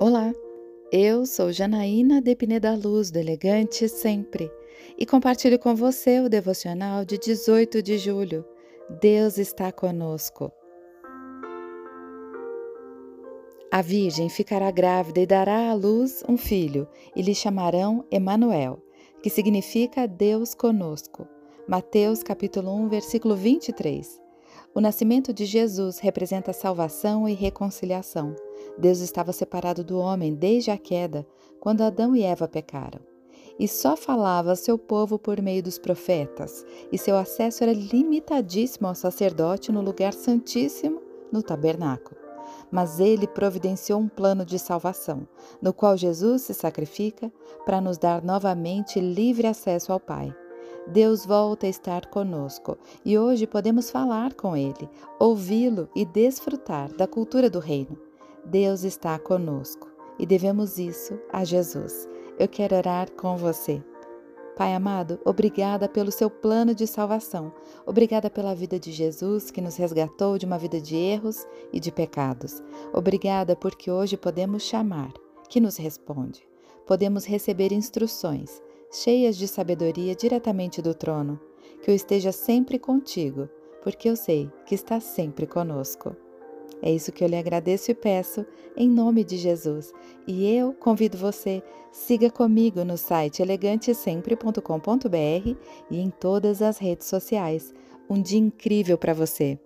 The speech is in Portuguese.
Olá, eu sou Janaína Depine da Luz, do Elegante Sempre, e compartilho com você o devocional de 18 de julho. Deus está conosco. A Virgem ficará grávida e dará à luz um filho, e lhe chamarão Emanuel, que significa Deus conosco. Mateus capítulo 1, versículo 23. O nascimento de Jesus representa salvação e reconciliação. Deus estava separado do homem desde a queda, quando Adão e Eva pecaram. E só falava seu povo por meio dos profetas, e seu acesso era limitadíssimo ao sacerdote no lugar santíssimo, no tabernáculo. Mas ele providenciou um plano de salvação, no qual Jesus se sacrifica para nos dar novamente livre acesso ao Pai. Deus volta a estar conosco e hoje podemos falar com Ele, ouvi-lo e desfrutar da cultura do Reino. Deus está conosco e devemos isso a Jesus. Eu quero orar com você. Pai amado, obrigada pelo seu plano de salvação. Obrigada pela vida de Jesus que nos resgatou de uma vida de erros e de pecados. Obrigada porque hoje podemos chamar, que nos responde. Podemos receber instruções cheias de sabedoria diretamente do trono. Que eu esteja sempre contigo, porque eu sei que está sempre conosco. É isso que eu lhe agradeço e peço, em nome de Jesus. E eu convido você, siga comigo no site elegantesempre.com.br e em todas as redes sociais. Um dia incrível para você!